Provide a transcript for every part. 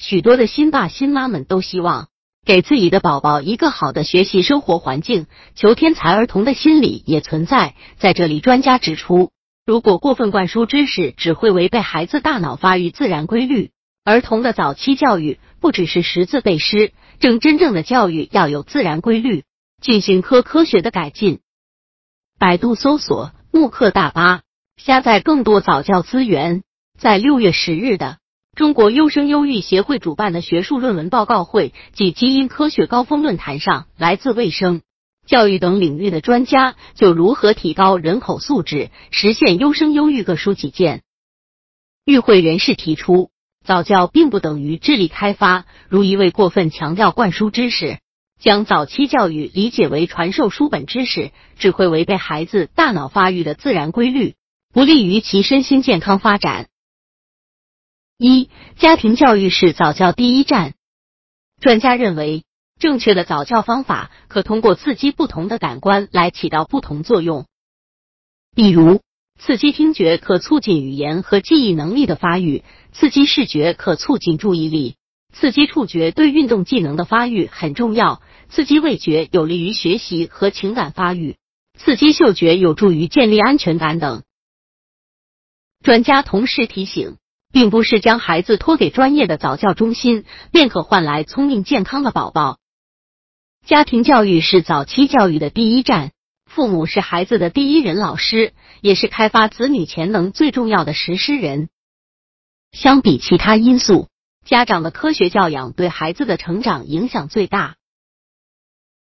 许多的新爸新妈们都希望给自己的宝宝一个好的学习生活环境，求天才儿童的心理也存在。在这里，专家指出，如果过分灌输知识，只会违背孩子大脑发育自然规律。儿童的早期教育不只是识字背诗，正真正的教育要有自然规律，进行科科学的改进。百度搜索慕课大巴，下载更多早教资源。在六月十日的中国优生优育协会主办的学术论文报告会及基因科学高峰论坛上，来自卫生、教育等领域的专家就如何提高人口素质、实现优生优育各抒己见。与会人士提出，早教并不等于智力开发，如一味过分强调灌输知识，将早期教育理解为传授书本知识，只会违背孩子大脑发育的自然规律，不利于其身心健康发展。一、家庭教育是早教第一站。专家认为，正确的早教方法可通过刺激不同的感官来起到不同作用。比如，刺激听觉可促进语言和记忆能力的发育，刺激视觉可促进注意力，刺激触觉对运动技能的发育很重要，刺激味觉有利于学习和情感发育，刺激嗅觉有助于建立安全感等。专家同时提醒。并不是将孩子托给专业的早教中心，便可换来聪明健康的宝宝。家庭教育是早期教育的第一站，父母是孩子的第一任老师，也是开发子女潜能最重要的实施人。相比其他因素，家长的科学教养对孩子的成长影响最大。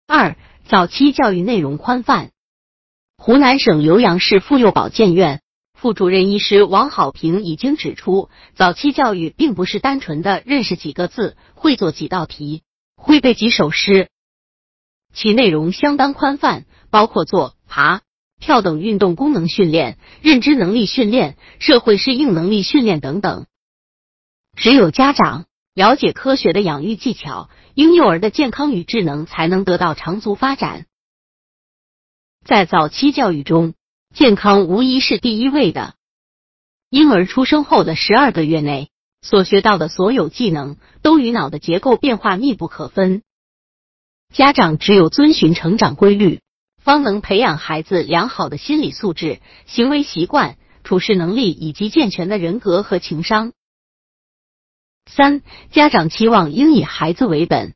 二、早期教育内容宽泛。湖南省浏阳市妇幼保健院。副主任医师王好平已经指出，早期教育并不是单纯的认识几个字、会做几道题、会背几首诗，其内容相当宽泛，包括坐、爬、跳等运动功能训练、认知能力训练、社会适应能力训练等等。只有家长了解科学的养育技巧，婴幼儿的健康与智能才能得到长足发展。在早期教育中。健康无疑是第一位的。婴儿出生后的十二个月内，所学到的所有技能都与脑的结构变化密不可分。家长只有遵循成长规律，方能培养孩子良好的心理素质、行为习惯、处事能力以及健全的人格和情商。三、家长期望应以孩子为本。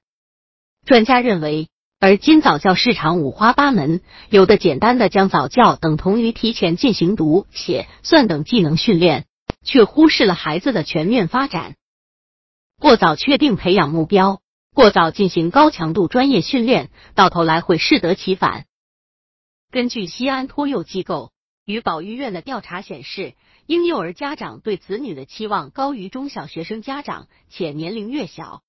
专家认为。而今早教市场五花八门，有的简单的将早教等同于提前进行读写算等技能训练，却忽视了孩子的全面发展。过早确定培养目标，过早进行高强度专业训练，到头来会适得其反。根据西安托幼机构与保育院的调查显示，婴幼儿家长对子女的期望高于中小学生家长，且年龄越小。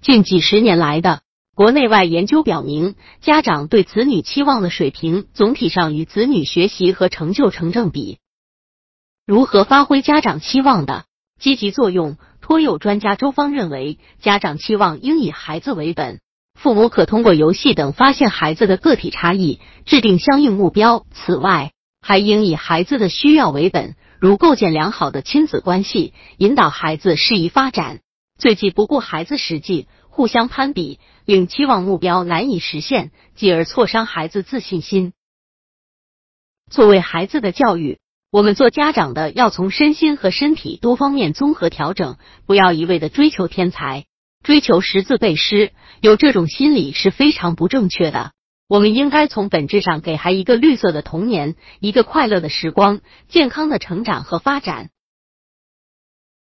近几十年来的国内外研究表明，家长对子女期望的水平总体上与子女学习和成就成正比。如何发挥家长期望的积极作用？托幼专家周芳认为，家长期望应以孩子为本，父母可通过游戏等发现孩子的个体差异，制定相应目标。此外，还应以孩子的需要为本，如构建良好的亲子关系，引导孩子适宜发展。最忌不顾孩子实际，互相攀比，令期望目标难以实现，继而挫伤孩子自信心。作为孩子的教育，我们做家长的要从身心和身体多方面综合调整，不要一味的追求天才，追求识字背诗，有这种心理是非常不正确的。我们应该从本质上给孩一个绿色的童年，一个快乐的时光，健康的成长和发展。